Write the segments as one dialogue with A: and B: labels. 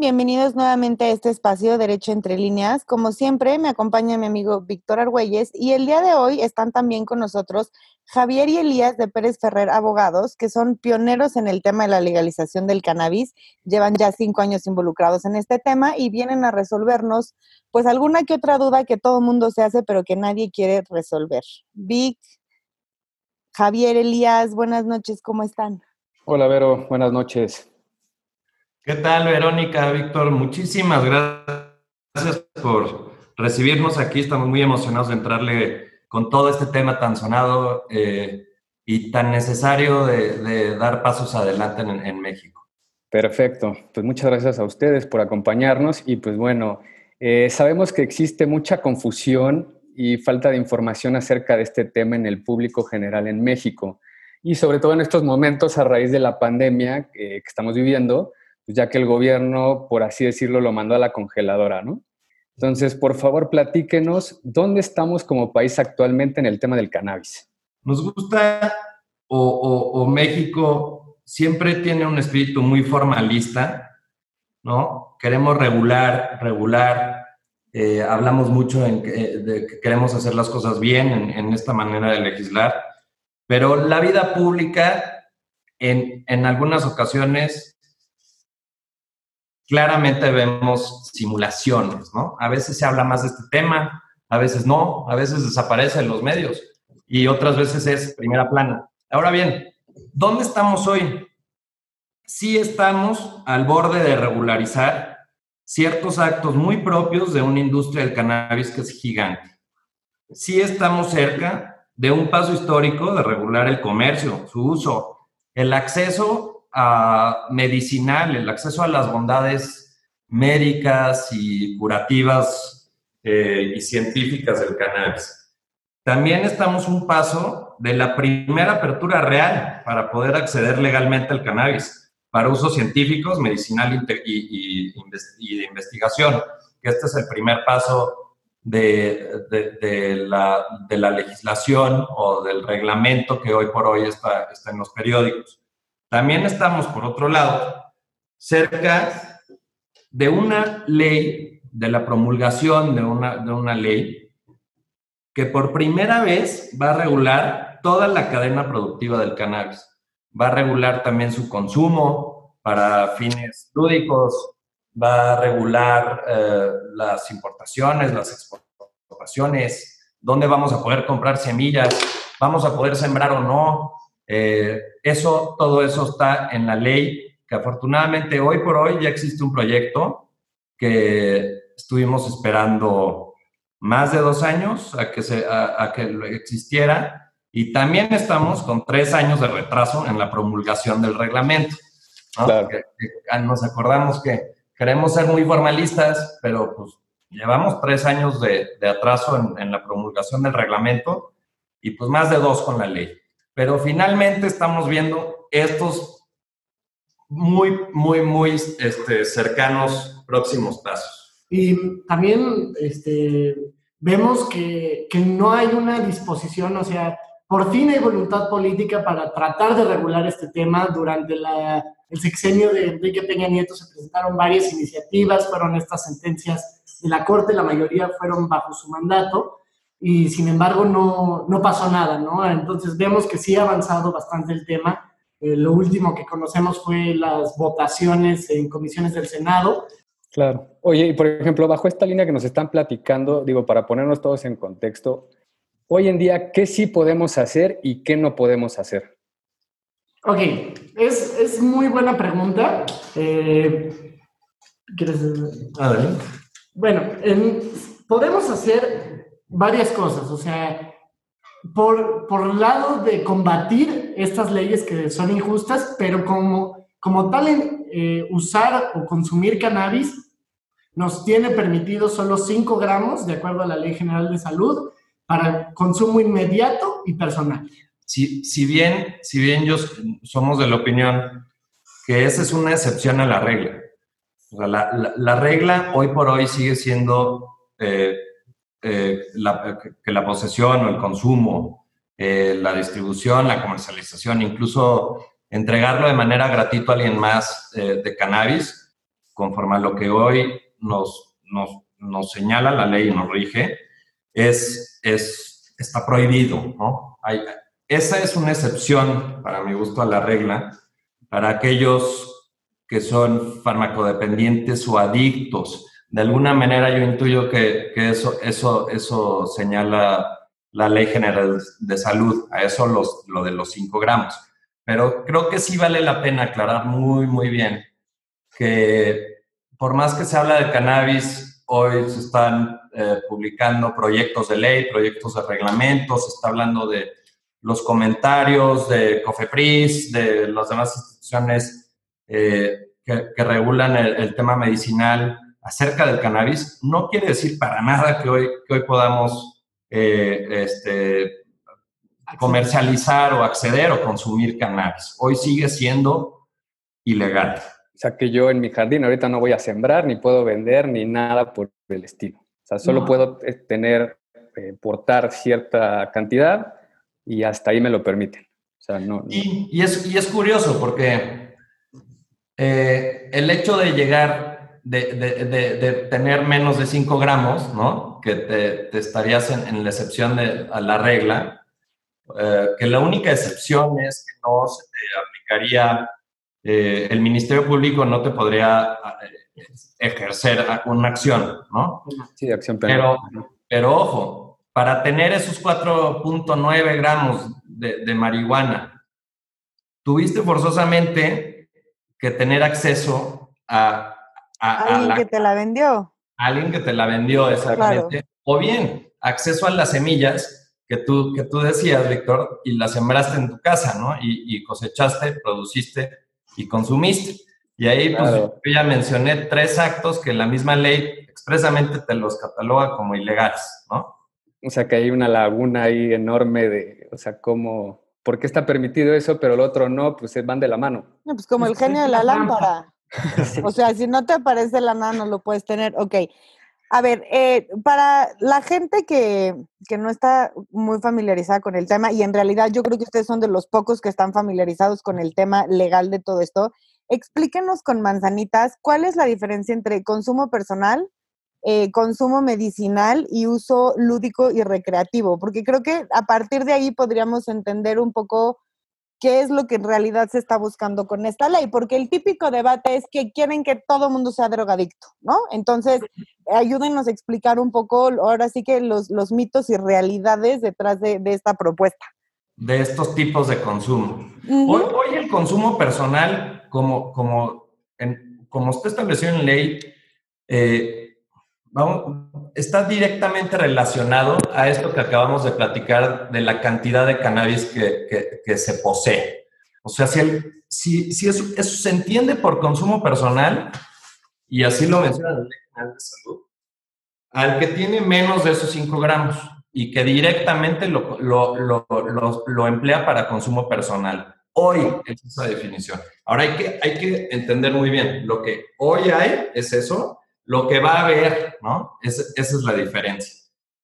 A: Bienvenidos nuevamente a este espacio Derecho entre líneas. Como siempre, me acompaña mi amigo Víctor Argüelles y el día de hoy están también con nosotros Javier y Elías de Pérez Ferrer Abogados, que son pioneros en el tema de la legalización del cannabis. Llevan ya cinco años involucrados en este tema y vienen a resolvernos, pues, alguna que otra duda que todo mundo se hace, pero que nadie quiere resolver. Vic, Javier, Elías, buenas noches, ¿cómo están?
B: Hola, Vero, buenas noches.
C: ¿Qué tal, Verónica, Víctor? Muchísimas gracias por recibirnos aquí. Estamos muy emocionados de entrarle con todo este tema tan sonado eh, y tan necesario de, dar pasos adelante en, México.
B: Perfecto. Pues muchas gracias a ustedes por acompañarnos y pues bueno, eh, sabemos que existe mucha confusión y falta de información acerca de este tema en el público general en México y sobre todo en estos momentos a raíz de la pandemia que estamos viviendo ya que el gobierno, por así decirlo, lo mandó a la congeladora, ¿no? Entonces, por favor, platíquenos, ¿dónde estamos como país actualmente en el tema del cannabis?
C: Nos gusta, o, México siempre tiene un espíritu muy formalista, ¿no? Queremos regular, regular, eh, hablamos mucho en, de que queremos hacer las cosas bien en, en, esta manera de legislar, pero la vida pública en, en algunas ocasiones claramente vemos simulaciones, ¿no? A veces se habla más de este tema, a veces no, a veces desaparece en los medios y otras veces es primera plana. Ahora bien, ¿dónde estamos hoy? Sí estamos al borde de regularizar ciertos actos muy propios de una industria del cannabis que es gigante. Sí estamos cerca de un paso histórico de regular el comercio, su uso, el acceso medicinal, el acceso a las bondades médicas y curativas eh, y científicas del cannabis. También estamos un paso de la primera apertura real para poder acceder legalmente al cannabis para usos científicos, medicinal y, de investigación, este es el primer paso de, de, la, de, la, legislación o del reglamento que hoy por hoy está, está en los periódicos. También estamos, por otro lado, cerca de una ley, de la promulgación de una, de una ley que por primera vez va a regular toda la cadena productiva del cannabis. Va a regular también su consumo para fines lúdicos, va a regular eh, las importaciones, las exportaciones, dónde vamos a poder comprar semillas, vamos a poder sembrar o no, eh, eso, todo eso está en la ley, que afortunadamente hoy por hoy ya existe un proyecto que estuvimos esperando más de dos años a que, se, a, que existiera y también estamos con tres años de retraso en la promulgación del reglamento. Ah, nos acordamos que queremos ser muy formalistas, pero pues llevamos tres años de, atraso en, en la promulgación del reglamento y pues más de dos con la ley. Pero finalmente estamos viendo estos muy, muy, muy este, cercanos próximos pasos.
D: Y también este, vemos que, que no hay una disposición, o sea, por fin hay voluntad política para tratar de regular este tema. Durante la, el sexenio de Enrique Peña Nieto se presentaron varias iniciativas, fueron estas sentencias de la Corte, la mayoría fueron bajo su mandato y sin embargo no, no pasó nada, ¿no? Entonces vemos que sí ha avanzado bastante el tema. Eh, lo último que conocemos fue las votaciones en comisiones del Senado.
B: Claro. Oye, y por ejemplo, bajo esta línea que nos están platicando, digo, para ponernos todos en contexto, hoy en día, ¿qué sí podemos hacer y qué no podemos hacer?
D: Ok, es, es muy buena pregunta. Eh, ¿Quieres?
C: ver.
D: Bueno, podemos hacer varias cosas, o sea, por, por lado de combatir estas leyes que son injustas, pero como, como tal en eh, usar o consumir cannabis nos tiene permitido solo 5 gramos, de acuerdo a la Ley General de Salud, para consumo inmediato y personal.
C: Si, si, bien, si bien yo somos de la opinión que esa es una excepción a la regla. la, la, regla hoy por hoy sigue siendo eh, eh, que la posesión o el consumo, eh, la distribución, la comercialización, incluso entregarlo de manera gratuita a alguien más eh, de cannabis, conforme a lo que hoy nos, nos, nos señala la ley y nos rige, es, es, está prohibido, ¿no? Hay, esa es una excepción, para mi gusto, a la regla, para aquellos que son farmacodependientes o adictos. De alguna manera yo intuyo que, eso señala la Ley General de Salud, a eso los, lo de los 5 gramos. Pero creo que sí vale la pena aclarar muy, muy bien que por más que se habla de cannabis, hoy se están eh, publicando proyectos de ley, proyectos de reglamentos, se está hablando de los comentarios de COFEPRIS, de las demás instituciones eh, que, regulan el, tema medicinal acerca del cannabis, no quiere decir para nada que hoy, que hoy podamos eh, este, comercializar o acceder o consumir cannabis. Hoy sigue siendo ilegal.
B: O sea, que yo en mi jardín ahorita no voy a sembrar, ni puedo vender, ni nada por el estilo. O sea, solo puedo eh, tener, eh, portar cierta cantidad y hasta ahí me lo permiten. O sea, no,
C: Y, y, es, y es curioso porque eh, el hecho de llegar, de, de, de, tener menos de 5 gramos, ¿no? Que te, te estarías en, en, la excepción de a la regla, que la única excepción es que no se te aplicaría eh, el Ministerio Público no te podría eh, ejercer una acción, ¿no?
B: Sí, acción penal.
C: Pero, pero ojo, para tener esos 4.9 gramos de, marihuana, tuviste forzosamente que tener acceso a...
A: alguien que te la vendió.
C: Alguien que te la vendió, exactamente. O bien, acceso a las semillas que tú, que tú decías, Víctor, y las sembraste en tu casa, ¿no? Y, y cosechaste, produciste y consumiste. Y ahí, pues, yo ya mencioné tres actos que la misma ley expresamente te los cataloga como ilegales, ¿no?
B: O sea, que hay una laguna ahí enorme de, o sea, cómo, ¿por qué está permitido eso, pero el otro no? Pues van de la mano.
A: No, pues como el genio de la lámpara. O sea, si no te aparece la nada, no lo puedes tener. Ok. A ver, eh, para la gente que, que, no está muy familiarizada con el tema, y en realidad yo creo que ustedes son de los pocos que están familiarizados con el tema legal de todo esto, explíquenos con manzanitas cuál es la diferencia entre consumo personal, eh, consumo medicinal y uso lúdico y recreativo, porque creo que a partir de ahí podríamos entender un poco qué es lo que en realidad se está buscando con esta ley, porque el típico debate es que quieren que todo mundo sea drogadicto, ¿no? Entonces, ayúdenos a explicar un poco, ahora sí que los, los mitos y realidades detrás de, de, esta propuesta.
C: De estos tipos de consumo. hoy, hoy, el consumo personal, como, como, en, como está establecido en ley, eh, vamos, está directamente relacionado a esto que acabamos de platicar de la cantidad de cannabis que, que, se posee. O sea, si, el, si, si eso, eso, se entiende por consumo personal, y así lo menciona la Ley General de Salud, al que tiene menos de esos 5 gramos y que directamente lo, lo, lo, lo, emplea para consumo personal. Hoy es esa definición. Ahora hay que, hay que entender muy bien, lo que hoy hay es eso, lo que va a haber, ¿no? esa es la diferencia.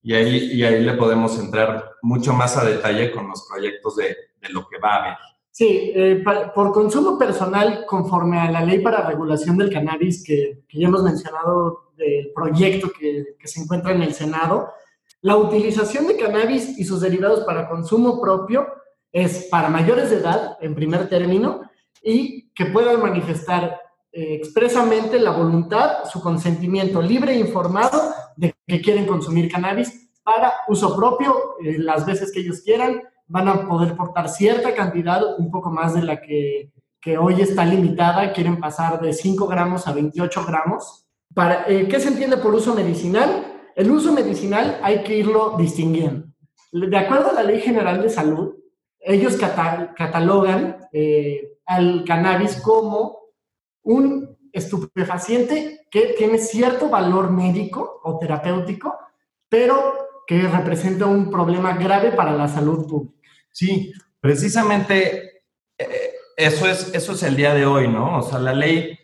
C: Y ahí, y ahí le podemos entrar mucho más a detalle con los proyectos de, de lo que va a haber.
D: Sí, eh, por consumo personal, conforme a la ley para regulación del cannabis que, que ya hemos mencionado del proyecto que, que, se encuentra en el Senado, la utilización de cannabis y sus derivados para consumo propio es para mayores de edad, en primer término, y que puedan manifestar eh, expresamente la voluntad, su consentimiento libre e informado de que quieren consumir cannabis para uso propio, eh, las veces que ellos quieran, van a poder portar cierta cantidad, un poco más de la que, que hoy está limitada, quieren pasar de 5 gramos a 28 gramos. Para, eh, ¿Qué se entiende por uso medicinal? El uso medicinal hay que irlo distinguiendo. De acuerdo a la Ley General de Salud, ellos catalogan al cannabis como un estupefaciente que tiene cierto valor médico o terapéutico, pero que representa un problema grave para la salud pública.
C: Sí, precisamente eh, eso, es, eso es el día de hoy, ¿no? O sea, la ley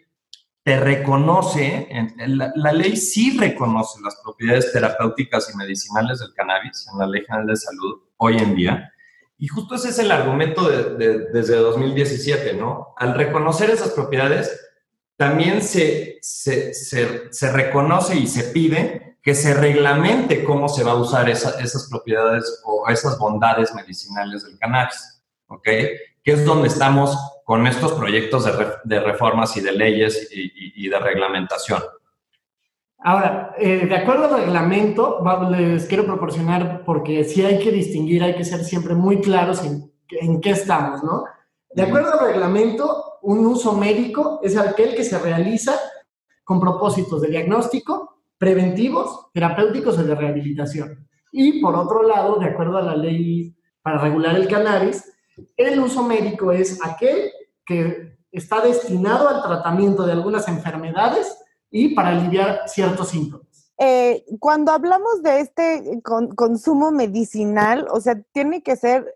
C: te reconoce, la, ley sí reconoce las propiedades terapéuticas y medicinales del cannabis en la Ley General de Salud hoy en día. Y justo ese es el argumento de, desde 2017, ¿no? Al reconocer esas propiedades, también se, se, se, reconoce y se pide que se reglamente cómo se va a usar esas propiedades o esas bondades medicinales del cannabis, ¿ok? Que es donde estamos con estos proyectos de, de reformas y de leyes y, y, de reglamentación.
D: Ahora, eh, de acuerdo al reglamento, les quiero proporcionar, porque sí hay que distinguir, hay que ser siempre muy claros en, en qué estamos, ¿no? De acuerdo al reglamento, un uso médico es aquel que se realiza con propósitos de diagnóstico, preventivos, terapéuticos o de rehabilitación. Y por otro lado, de acuerdo a la ley para regular el cannabis, el uso médico es aquel que está destinado al tratamiento de algunas enfermedades y para aliviar ciertos síntomas.
A: Eh, cuando hablamos de este consumo medicinal, o sea, tiene que ser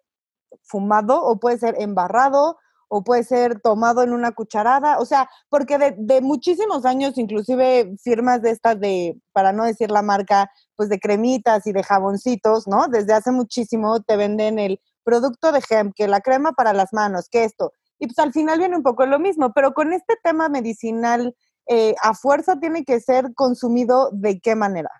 A: fumado o puede ser embarrado o puede ser tomado en una cucharada, o sea, porque de, muchísimos años, inclusive firmas de estas de, para no decir la marca, pues de cremitas y de jaboncitos, ¿no? Desde hace muchísimo te venden el producto de hemp, que la crema para las manos, que esto. Y pues al final viene un poco lo mismo, pero con este tema medicinal, eh, ¿a fuerza tiene que ser consumido de qué manera?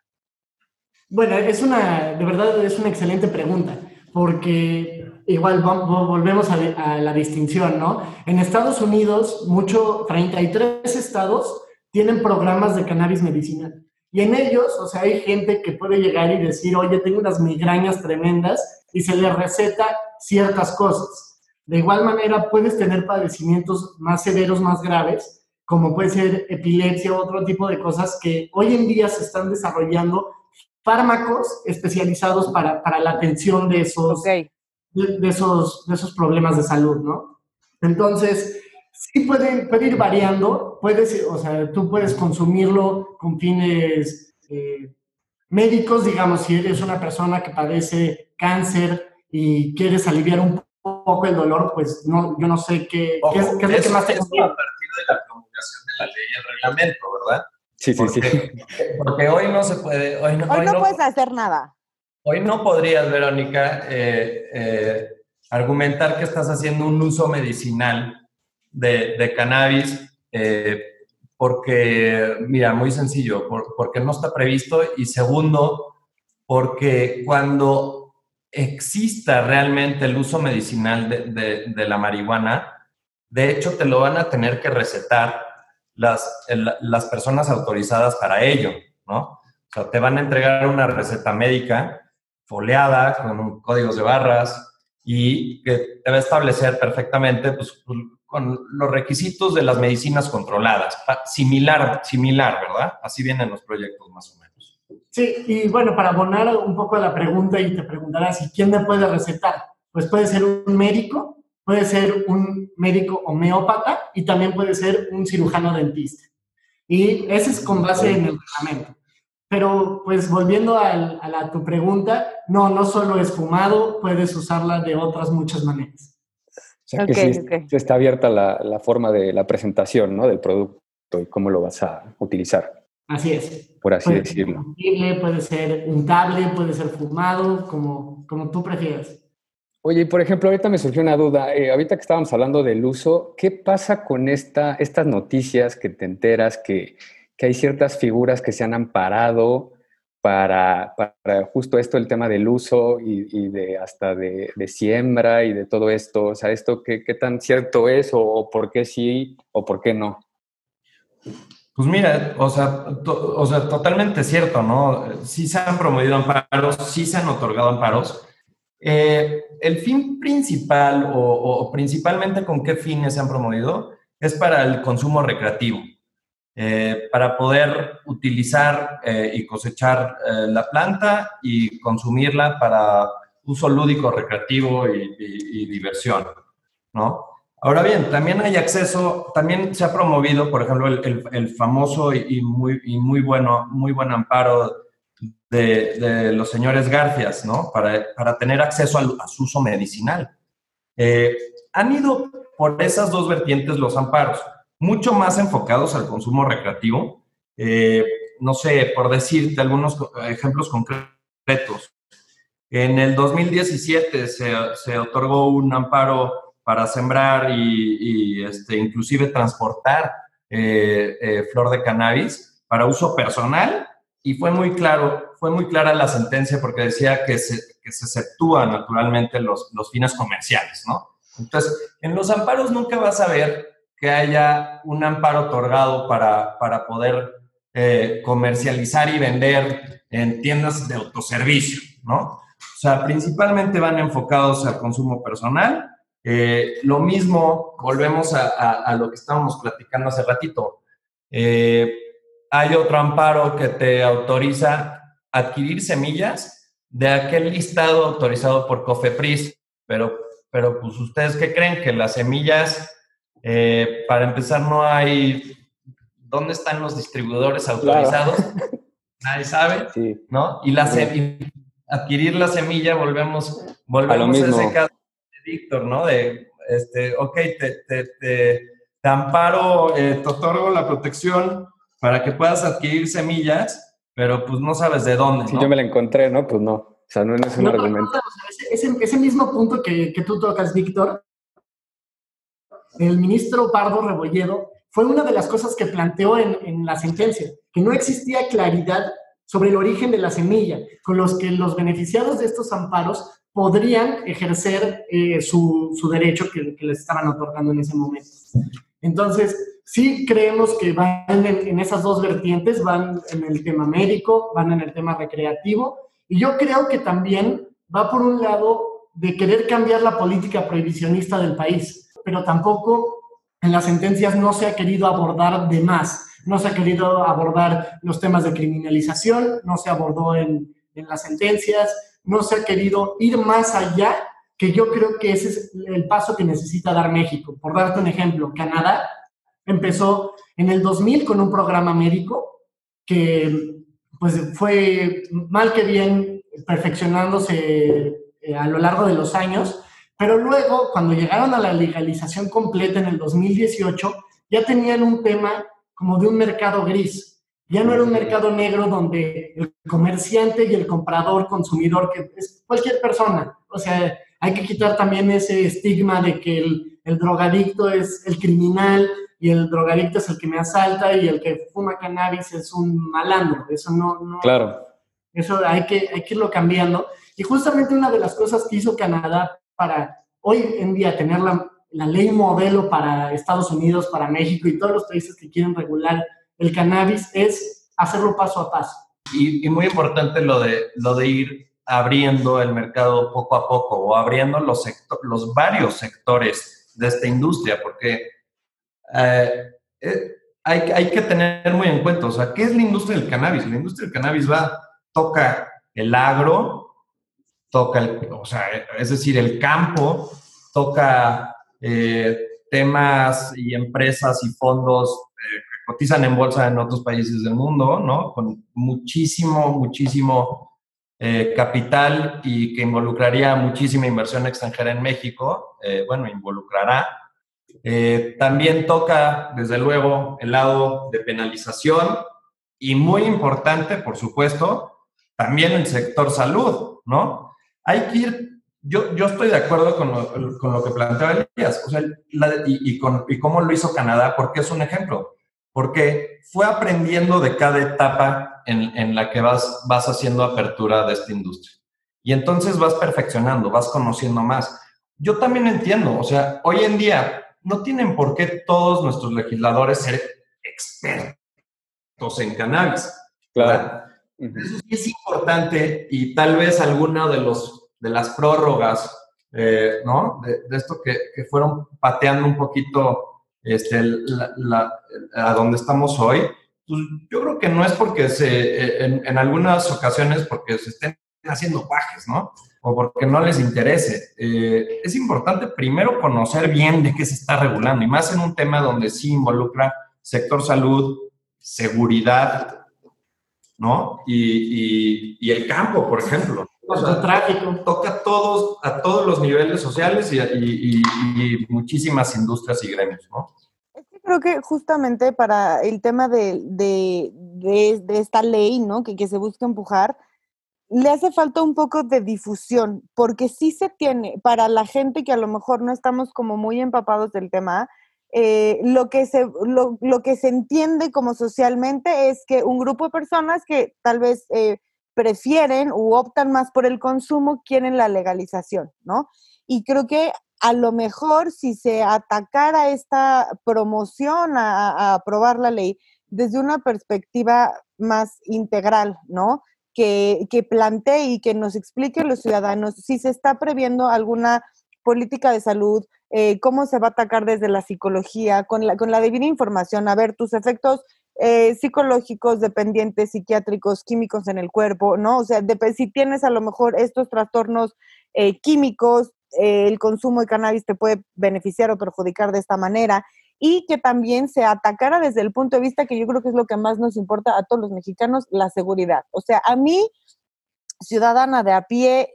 D: Bueno, es una, de verdad es una excelente pregunta, porque igual volvemos a, la distinción, ¿no? En Estados Unidos, mucho, 33 estados tienen programas de cannabis medicinal. Y en ellos, o sea, hay gente que puede llegar y decir, oye, tengo unas migrañas tremendas y se le receta ciertas cosas. De igual manera, puedes tener padecimientos más severos, más graves, como puede ser epilepsia o otro tipo de cosas que hoy en día se están desarrollando fármacos especializados para, para la atención de esos, de, esos, de esos problemas de salud, ¿no? Entonces, sí puede, puede ir variando, puedes, o sea, tú puedes consumirlo con fines eh, médicos, digamos, si eres una persona que padece cáncer y quieres aliviar un poco el dolor, pues no, yo no sé qué, qué, es, qué es, lo que más te
C: conviene. a partir de la promulgación de la ley y el reglamento, ¿verdad?
B: Sí, sí, sí.
C: Porque hoy no se puede. Hoy no,
A: hoy no puedes hacer nada.
C: Hoy no podrías, Verónica, eh, eh, argumentar que estás haciendo un uso medicinal de, cannabis eh, porque, mira, muy sencillo, porque no está previsto y segundo, porque cuando exista realmente el uso medicinal de, de la marihuana, de hecho te lo van a tener que recetar las, las personas autorizadas para ello, ¿no? O sea, te van a entregar una receta médica foliada, con códigos de barras y que a establecer perfectamente pues, con los requisitos de las medicinas controladas. Similar, similar, ¿verdad? Así vienen los proyectos más o menos.
D: Sí, y bueno, para abonar un poco a la pregunta y te preguntarás, ¿y quién me puede recetar? Pues puede ser un médico, puede ser un médico homeópata y también puede ser un cirujano dentista. Y ese es con base en el reglamento. Pero pues volviendo a, tu pregunta, no, no solo es fumado, puedes usarla de otras muchas maneras.
B: O sea que sí, está abierta la, forma de la presentación ¿no? del producto y cómo lo vas a utilizar.
D: Así es.
B: Por así decirlo.
D: puede ser untable, puede ser fumado, como, como tú prefieras.
B: Oye, por ejemplo, ahorita me surgió una duda. Eh, ahorita que estábamos hablando del uso, ¿qué pasa con esta, estas noticias que te enteras que que hay ciertas figuras que se han amparado para, para justo esto, el tema del uso y, de hasta de, siembra y de todo esto. O sea, esto qué, qué tan cierto es o, por qué sí o por qué no.
C: Pues mira, o sea, o sea, totalmente cierto, ¿no? Sí se han promovido amparos, sí se han otorgado amparos. Eh, el fin principal o, o, principalmente con qué fines se han promovido es para el consumo recreativo. Eh, para poder utilizar eh, y cosechar eh, la planta y consumirla para uso lúdico, recreativo y, diversión, ¿no? Ahora bien, también hay acceso, también se ha promovido, por ejemplo, el, famoso y, muy, bueno, muy buen amparo de, los señores Garcias, ¿no? Para, para tener acceso al, a su uso medicinal. han ido por esas dos vertientes los amparos mucho más enfocados al consumo recreativo. Eh, no sé, por decirte algunos ejemplos concretos. En el 2017 se, se otorgó un amparo para sembrar y, este, inclusive transportar eh, eh, flor de cannabis para uso personal y fue muy claro, fue muy clara la sentencia porque decía que se, que se exceptúan naturalmente los, los fines comerciales, ¿no? Entonces, en los amparos nunca vas a ver que haya un amparo otorgado para, para poder eh, comercializar y vender en tiendas de autoservicio, ¿no? O sea, principalmente van enfocados al consumo personal. Eh, lo mismo, volvemos a, lo que estábamos platicando hace ratito. Eh, hay otro amparo que te autoriza adquirir semillas de aquel listado autorizado por COFEPRIS, pero, pero pues ustedes qué creen que las semillas, eh, para empezar, no hay, ¿dónde están los distribuidores autorizados? Nadie sabe, ¿no? Y la adquirir la semilla, volvemos, volvemos a, ese caso de Víctor, ¿no? De, este, ok, te, te, te, te amparo, eh, te otorgo la protección para que puedas adquirir semillas, pero pues no sabes de dónde.
B: Si yo me la encontré, ¿no? Pues no. O sea, no, es un argumento.
D: ese, ese, mismo punto que, que tú tocas, Víctor, el ministro Pardo Rebolledo fue una de las cosas que planteó en, en, la sentencia, que no existía claridad sobre el origen de la semilla, con los que los beneficiados de estos amparos podrían ejercer eh, su, derecho que, que les estaban otorgando en ese momento. Entonces, sí creemos que van en, esas dos vertientes, van en el tema médico, van en el tema recreativo, y yo creo que también va por un lado de querer cambiar la política prohibicionista del país, pero tampoco en las sentencias no se ha querido abordar de más, no se ha querido abordar los temas de criminalización, no se abordó en, en las sentencias, no se ha querido ir más allá, que yo creo que ese es el paso que necesita dar México. Por darte un ejemplo, Canadá Empezó en el 2000 con un programa médico que pues fue mal que bien perfeccionándose eh, a lo largo de los años, pero luego cuando llegaron a la legalización completa en el 2018, ya tenían un tema como de un mercado gris. Ya no era un mercado negro donde el comerciante y el comprador, consumidor, que es cualquier persona. O sea, hay que quitar también ese estigma de que el, el drogadicto es el criminal y el drogadicto es el que me asalta y el que fuma cannabis es un malandro. Eso no, no
B: claro.
D: Eso hay que, hay que irlo cambiando. Y justamente una de las cosas que hizo Canadá para hoy en día tener la, la ley modelo para Estados Unidos, para México y todos los países que quieren regular el cannabis es hacerlo paso a paso.
C: Y, y, muy importante lo de, lo de ir abriendo el mercado poco a poco o abriendo los, sector, los varios sectores de esta industria, porque eh, eh, hay, hay, que tener muy en cuenta, o sea, ¿qué es la industria del cannabis? La industria del cannabis va, toca el agro, toca, el, o sea, es decir, el campo, toca eh, temas y empresas y fondos eh, que cotizan en bolsa en otros países del mundo, ¿no? Con muchísimo, muchísimo eh, capital y que involucraría muchísima inversión extranjera en México, bueno, involucrará también toca, desde luego, el lado de penalización y muy importante, por supuesto, también el sector salud, ¿no? Hay que ir, yo, yo estoy de acuerdo con lo, con lo que planteaba Elías, o sea, la, y, y, con, y cómo lo hizo Canadá, porque es un ejemplo, porque fue aprendiendo de cada etapa en, en la que vas, vas haciendo apertura de esta industria. Y entonces vas perfeccionando, vas conociendo más. Yo también entiendo, o sea, hoy en día no tienen por qué todos nuestros legisladores ser expertos en cannabis.
B: Claro.
C: Eso sí es importante y tal vez alguna de, los, de las prórrogas, eh, ¿no? De, esto que, que, fueron pateando un poquito este, a donde estamos hoy, pues yo creo que no es porque se, eh, en, en algunas ocasiones, porque se estén haciendo bajes, ¿no? o porque no les interese. Eh, es importante primero conocer bien de qué se está regulando y más en un tema donde sí involucra sector salud, seguridad, ¿no? Y, y, y el campo, por ejemplo.
D: O sea, tráfico.
C: Toca a todos, a todos los niveles sociales y, y muchísimas industrias y gremios, ¿no?
A: creo que justamente para el tema de, de, de, de esta ley, ¿no? Que, que se busca empujar, le hace falta un poco de difusión, porque sí se tiene, para la gente que a lo mejor no estamos como muy empapados del tema, eh, lo, que se, lo, lo, que se entiende como socialmente es que un grupo de personas que tal vez eh, prefieren u optan más por el consumo quieren la legalización, ¿no? Y creo que a lo mejor si se atacara esta promoción a, aprobar la ley desde una perspectiva más integral, ¿no? Que, que plantee y que nos explique a los ciudadanos si se está previendo alguna política de salud, eh, cómo se va a atacar desde la psicología, con la, con la debida información, a ver tus efectos eh, psicológicos, dependientes, psiquiátricos, químicos en el cuerpo, ¿no? O sea, si tienes a lo mejor estos trastornos eh, químicos, el consumo de cannabis te puede beneficiar o perjudicar de esta manera y que también se atacara desde el punto de vista que yo creo que es lo que más nos importa a todos los mexicanos, la seguridad. O sea, a mí, ciudadana de a pie,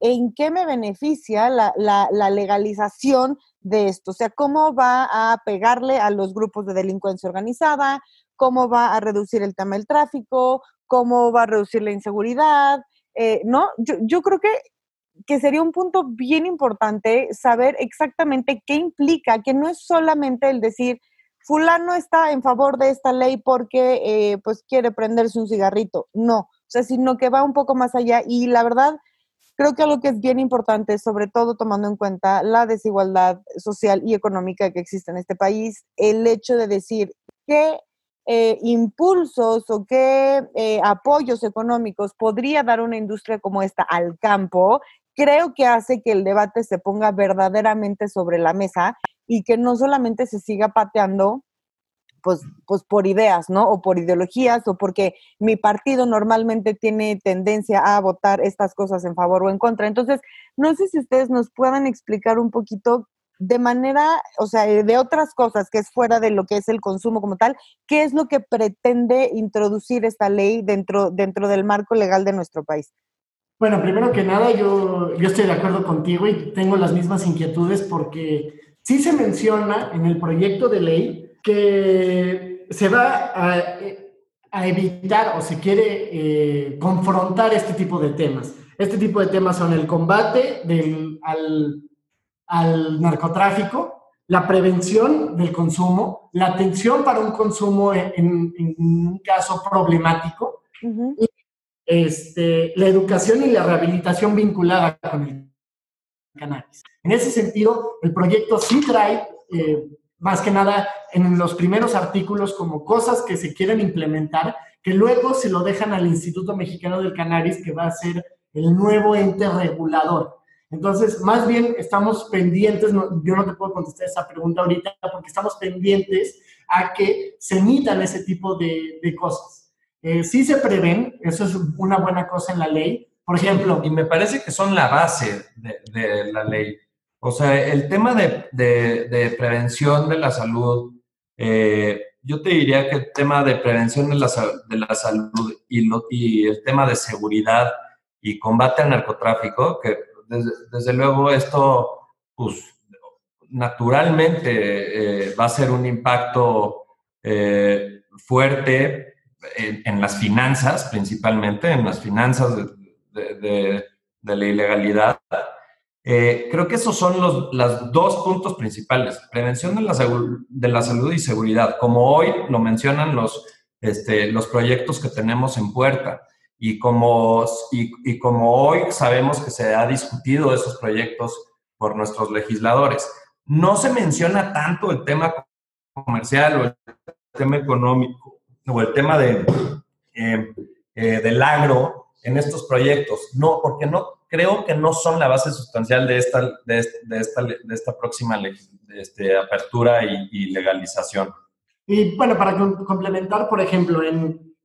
A: ¿en qué me beneficia la, legalización de esto? O sea, ¿cómo va a pegarle a los grupos de delincuencia organizada? ¿Cómo va a reducir el tema del tráfico? ¿Cómo va a reducir la inseguridad? Eh, ¿No? Yo, yo creo que, que sería un punto bien importante saber exactamente qué implica, que no es solamente el decir, fulano está en favor de esta ley porque eh, pues quiere prenderse un cigarrito. No, o sea, sino que va un poco más allá y la verdad Creo que algo que es bien importante, sobre todo tomando en cuenta la desigualdad social y económica que existe en este país, el hecho de decir qué eh, impulsos o qué eh, apoyos económicos podría dar una industria como esta al campo, creo que hace que el debate se ponga verdaderamente sobre la mesa y que no solamente se siga pateando pues, pues por ideas, ¿no? O por ideologías, o porque mi partido normalmente tiene tendencia a votar estas cosas en favor o en contra. Entonces, no sé si ustedes nos puedan explicar un poquito de manera, o sea, de otras cosas que es fuera de lo que es el consumo como tal, ¿qué es lo que pretende introducir esta ley dentro, dentro del marco legal de nuestro país?
D: Bueno, primero que nada, yo, yo estoy de acuerdo contigo y tengo las mismas inquietudes porque sí se menciona en el proyecto de ley que se va a, evitar o se quiere eh, confrontar este tipo de temas. Este tipo de temas son el combate del, al, al, narcotráfico, la prevención del consumo, la atención para un consumo en, un caso problemático, y este, la educación y la rehabilitación vinculada con el cannabis. En ese sentido, el proyecto sí trae eh, más que nada en los primeros artículos como cosas que se quieren implementar, que luego se lo dejan al Instituto Mexicano del Cannabis, que va a ser el nuevo ente regulador. Entonces, más bien estamos pendientes, yo no te puedo contestar esa pregunta ahorita, porque estamos pendientes a que se emitan ese tipo de, cosas. Eh, sí se prevén, eso es una buena cosa en la ley. Por ejemplo...
C: Y me parece que son la base de, de la ley. O sea, el tema de, de, prevención de la salud, eh, yo te diría que el tema de prevención de la, de la salud y, el tema de seguridad y combate al narcotráfico, que desde, desde luego esto, pues, naturalmente eh, va a ser un impacto eh, fuerte en, en, las finanzas, principalmente, en las finanzas de, de la ilegalidad eh, creo que esos son los las dos puntos principales, prevención de la, de la salud y seguridad, como hoy lo mencionan los, este, los proyectos que tenemos en puerta y como, y, y como hoy sabemos que se ha discutido esos proyectos por nuestros legisladores. No se menciona tanto el tema comercial o el tema económico o el tema de, eh, eh, del agro en estos proyectos. No, porque no creo que no son la base sustancial de esta, de, esta, de esta próxima este, apertura y, legalización.
D: Y bueno, para complementar, por ejemplo, en,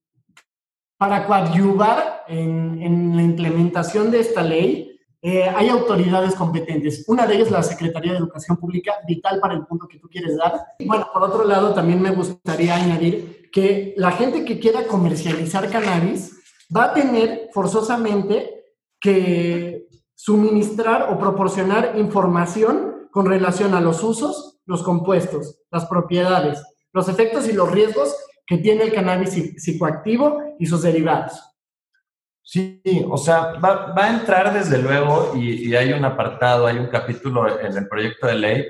D: para coadyuvar en, en la implementación de esta ley, eh, hay autoridades competentes. Una de ellas, la Secretaría de Educación Pública, vital para el punto que tú quieres dar. Bueno, por otro lado, también me gustaría añadir que la gente que quiera comercializar cannabis va a tener forzosamente que suministrar o proporcionar información con relación a los usos, los compuestos, las propiedades, los efectos y los riesgos que tiene el cannabis psicoactivo y sus derivados.
C: Sí, o sea, va, a entrar desde luego y, hay un apartado, hay un capítulo en el proyecto de ley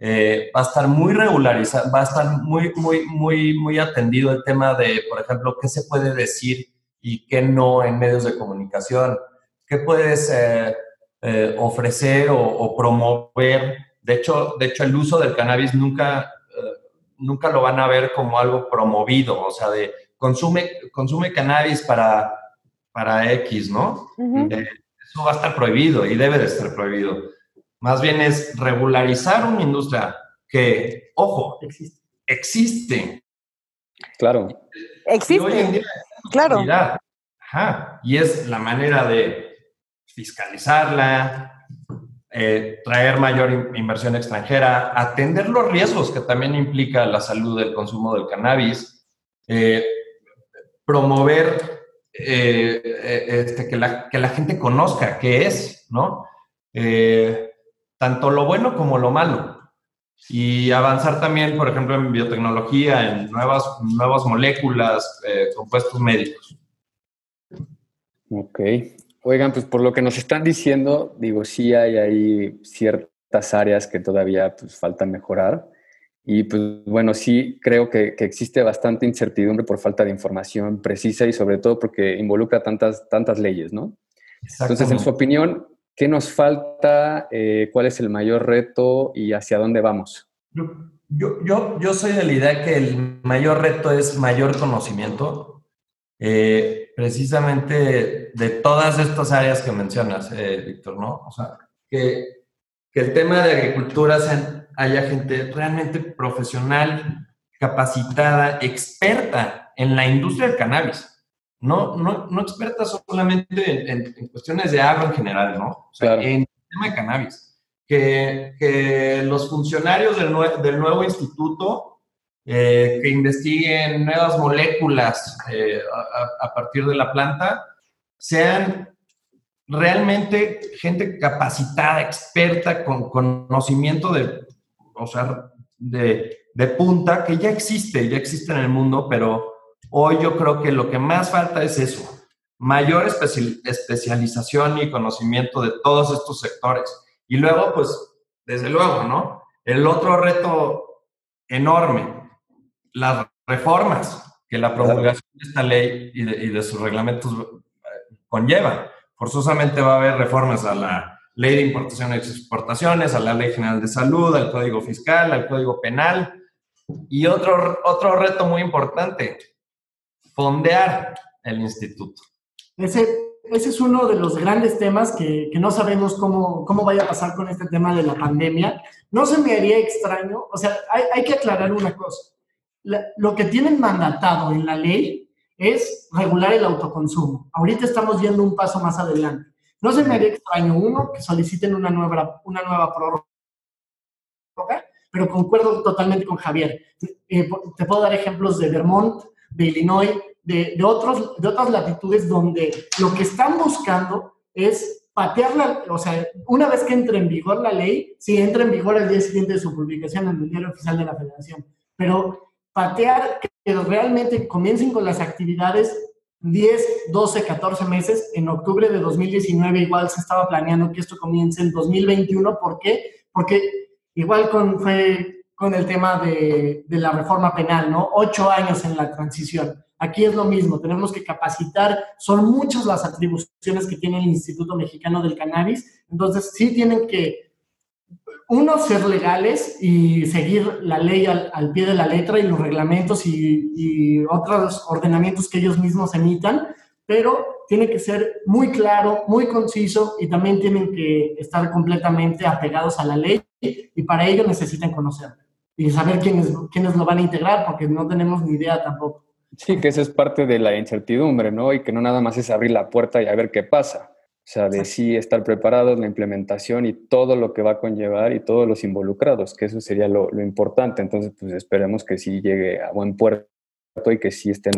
C: eh, va a estar muy regularizado, va a estar muy, muy, muy, muy atendido el tema de, por ejemplo, qué se puede decir y qué no en medios de comunicación, qué puedes eh, eh, ofrecer o, promover. De hecho, de hecho, el uso del cannabis nunca, nunca lo van a ver como algo promovido, o sea, de consume, consume cannabis para, para X, ¿no? eso va a estar prohibido y debe de estar prohibido. Más bien es regularizar una industria que, ojo, existe. existe.
B: Claro.
A: Existe. Claro.
C: Ajá. Y es la manera de fiscalizarla, eh, traer mayor inversión extranjera, atender los riesgos que también implica la salud del consumo del cannabis, eh, promover eh, este, que, la, que, la, gente conozca qué es, ¿no? tanto lo bueno como lo malo. Y avanzar también, por ejemplo, en biotecnología, en nuevas, nuevas moléculas, eh, compuestos médicos.
B: Ok. Oigan, pues por lo que nos están diciendo, digo, sí hay ahí ciertas áreas que todavía pues, faltan mejorar. Y pues bueno, sí creo que, que, existe bastante incertidumbre por falta de información precisa y sobre todo porque involucra tantas, tantas leyes, ¿no? Entonces, en su opinión, ¿Qué nos falta? Eh, ¿Cuál es el mayor reto y hacia dónde vamos?
C: Yo, yo, yo soy de la idea que el mayor reto es mayor conocimiento, eh, precisamente de todas estas áreas que mencionas, eh, Víctor, ¿no? O sea, que, que, el tema de agricultura haya gente realmente profesional, capacitada, experta en la industria del cannabis no, no, no experta solamente en, cuestiones de agua en general, ¿no? O sea, en el tema de cannabis. Que, que los funcionarios del, del nuevo instituto eh, que investiguen nuevas moléculas eh, a, a, partir de la planta sean realmente gente capacitada, experta, con conocimiento de, o sea, de, de punta, que ya existe, ya existe en el mundo, pero Hoy yo creo que lo que más falta es eso, mayor especialización y conocimiento de todos estos sectores. Y luego, pues, desde luego, ¿no? El otro reto enorme, las reformas que la promulgación de esta ley y de, sus reglamentos eh, conlleva. Forzosamente va a haber reformas a la ley de importaciones y exportaciones, a la ley general de salud, al código fiscal, al código penal. Y otro, otro reto muy importante, fondear el instituto.
D: Ese, ese es uno de los grandes temas que, que, no sabemos cómo, cómo vaya a pasar con este tema de la pandemia. No se me haría extraño, o sea, hay, hay que aclarar una cosa. lo que tienen mandatado en la ley es regular el autoconsumo. Ahorita estamos yendo un paso más adelante. No se me haría extraño, uno, que soliciten una nueva, una nueva prórroga, pero concuerdo totalmente con Javier. Eh, te puedo dar ejemplos de Vermont, de Illinois, de, de, otros, de otras latitudes donde lo que están buscando es patear la, o sea, una vez que entre en vigor la ley, sí entra en vigor el día siguiente de su publicación en el diario oficial de la federación, pero patear que realmente comiencen con las actividades 10, 12, 14 meses. En octubre de 2019 igual se estaba planeando que esto comience en 2021. ¿Por qué? Porque igual con, fue con el tema de, la reforma penal, ¿no? Ocho años en la transición. Aquí es lo mismo, tenemos que capacitar, son muchas las atribuciones que tiene el Instituto Mexicano del Cannabis, entonces sí tienen que, uno, ser legales y seguir la ley al, pie de la letra y los reglamentos y, y otros ordenamientos que ellos mismos emitan, pero tiene que ser muy claro, muy conciso y también tienen que estar completamente apegados a la ley y para ello necesitan conocerla y saber quiénes, quiénes lo van a integrar, porque no tenemos ni idea tampoco.
B: Sí, que eso es parte de la incertidumbre, ¿no? Y que no nada más es abrir la puerta y a ver qué pasa. O sea, de sí estar preparados, la implementación y todo lo que va a conllevar y todos los involucrados, que eso sería lo, lo importante. Entonces, pues esperemos que sí llegue a buen puerto y que sí estén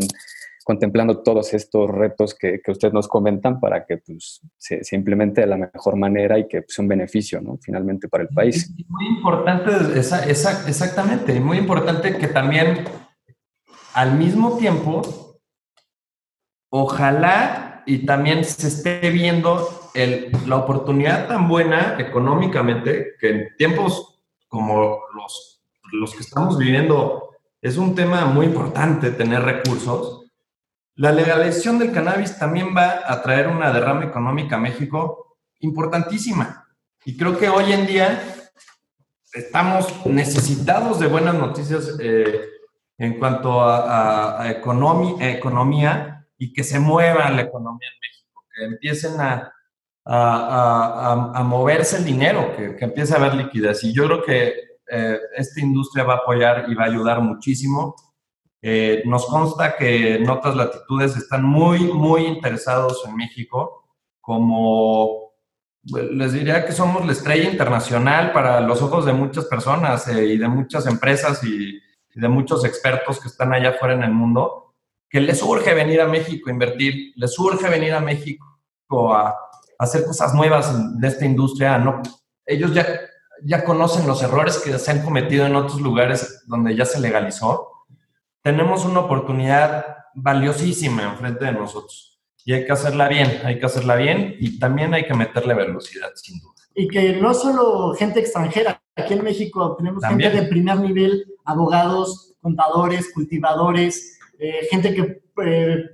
B: contemplando todos estos retos que, que ustedes nos comentan para que pues, se, se, implemente de la mejor manera y que sea un beneficio, ¿no? Finalmente para el país.
C: Muy importante, esa, esa, exactamente, muy importante que también al mismo tiempo, ojalá y también se esté viendo el, la oportunidad tan buena económicamente que en tiempos como los, los que estamos viviendo, es un tema muy importante tener recursos. La legalización del cannabis también va a traer una derrama económica a México importantísima. Y creo que hoy en día estamos necesitados de buenas noticias eh, en cuanto a, a, economía y que se mueva la economía en México, que empiecen a, moverse el dinero, que, que, empiece a haber liquidez. Y yo creo que eh, esta industria va a apoyar y va a ayudar muchísimo. Eh, nos consta que en otras latitudes están muy, muy interesados en México como les diría que somos la estrella internacional para los ojos de muchas personas eh, y de muchas empresas y, de muchos expertos que están allá afuera en el mundo, que les urge venir a México a invertir, les urge venir a México a, hacer cosas nuevas de esta industria. ¿no? Ellos ya, ya conocen los errores que se han cometido en otros lugares donde ya se legalizó. Tenemos una oportunidad valiosísima enfrente de nosotros y hay que hacerla bien, hay que hacerla bien y también hay que meterle velocidad, sin duda.
D: Y que no solo gente extranjera, aquí en México tenemos gente de primer nivel, abogados, contadores, cultivadores, eh, gente que eh,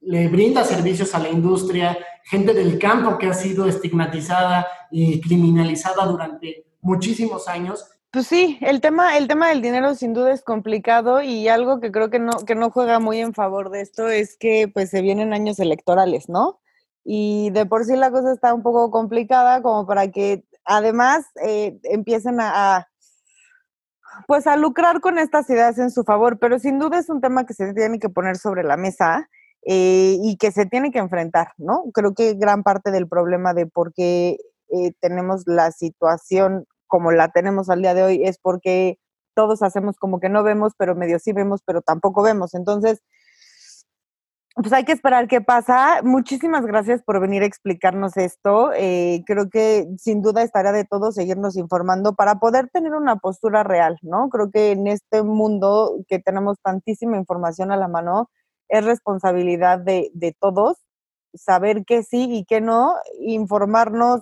D: le brinda servicios a la industria, gente del campo que ha sido estigmatizada y criminalizada durante muchísimos años
A: pues sí, el tema, el tema del dinero sin duda es complicado y algo que creo que no, que no juega muy en favor de esto es que pues se vienen años electorales, ¿no? Y de por sí la cosa está un poco complicada como para que además eh, empiecen a, pues a lucrar con estas ideas en su favor, pero sin duda es un tema que se tiene que poner sobre la mesa eh, y que se tiene que enfrentar, ¿no? Creo que gran parte del problema de por qué eh, tenemos la situación como la tenemos al día de hoy es porque todos hacemos como que no vemos, pero medio sí vemos, pero tampoco vemos. Entonces, pues hay que esperar qué pasa. Muchísimas gracias por venir a explicarnos esto. Eh, creo que sin duda estará de todo seguirnos informando para poder tener una postura real, ¿no? Creo que en este mundo que tenemos tantísima información a la mano, es responsabilidad de, de todos saber qué sí y qué no, informarnos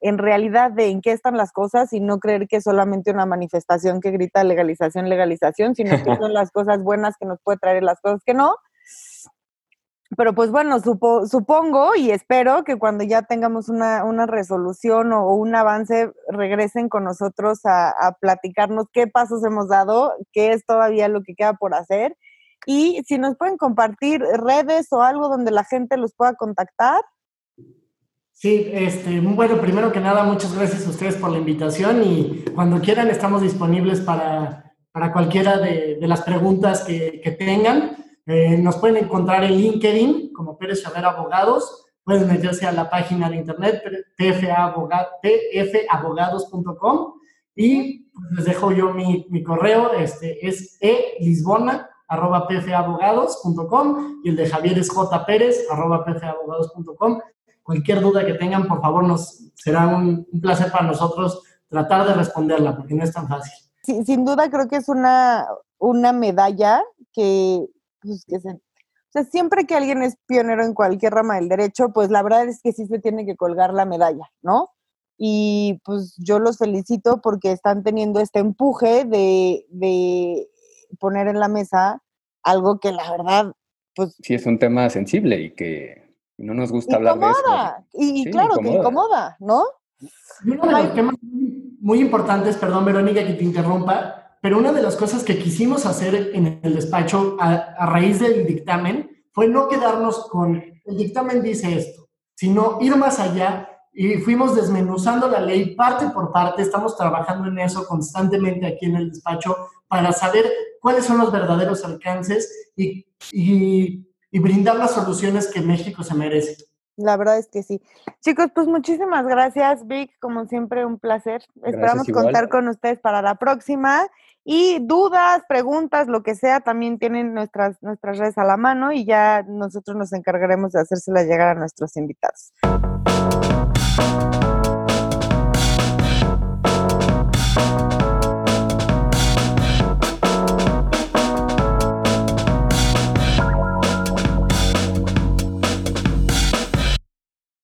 A: en realidad de en qué están las cosas y no creer que es solamente una manifestación que grita legalización, legalización, sino que son las cosas buenas que nos puede traer las cosas que no. Pero pues bueno, supongo y espero que cuando ya tengamos una, resolución o, un avance, regresen con nosotros a, a platicarnos qué pasos hemos dado, qué es todavía lo que queda por hacer y si nos pueden compartir redes o algo donde la gente los pueda contactar.
D: Sí, este, bueno, primero que nada, muchas gracias a ustedes por la invitación y cuando quieran estamos disponibles para, para cualquiera de, de, las preguntas que, que tengan. Eh, nos pueden encontrar en LinkedIn como Pérez Chaver Abogados. Pueden meterse a la página de internet pfabogados.com y pues, les dejo yo mi, mi correo, este, es elisbona arroba y el de Javier es jpérez arroba cualquier duda que tengan, por favor, nos será un, placer para nosotros tratar de responderla, porque no es tan fácil.
A: Sí, sin duda creo que es una, una medalla que, pues, que se, o sea, siempre que alguien es pionero en cualquier rama del derecho, pues la verdad es que sí se tiene que colgar la medalla, ¿no? Y pues yo los felicito porque están teniendo este empuje de, de poner en la mesa algo que la verdad, pues...
B: Sí, es un tema sensible y que no nos gusta hablar de eso.
A: Y, claro, que incomoda, ¿no?
D: Uno de los temas muy importantes, perdón Verónica que te interrumpa, pero una de las cosas que quisimos hacer en el despacho a, raíz del dictamen fue no quedarnos con el dictamen dice esto, sino ir más allá y fuimos desmenuzando la ley parte por parte, estamos trabajando en eso constantemente aquí en el despacho para saber cuáles son los verdaderos alcances y, y y brindar las soluciones que México se merece.
A: La verdad es que sí. Chicos, pues muchísimas gracias, Vic. Como siempre, un placer. Esperamos contar con ustedes para la próxima. Y dudas, preguntas, lo que sea, también tienen nuestras, nuestras redes a la mano y ya nosotros nos encargaremos de hacérselas llegar a nuestros invitados.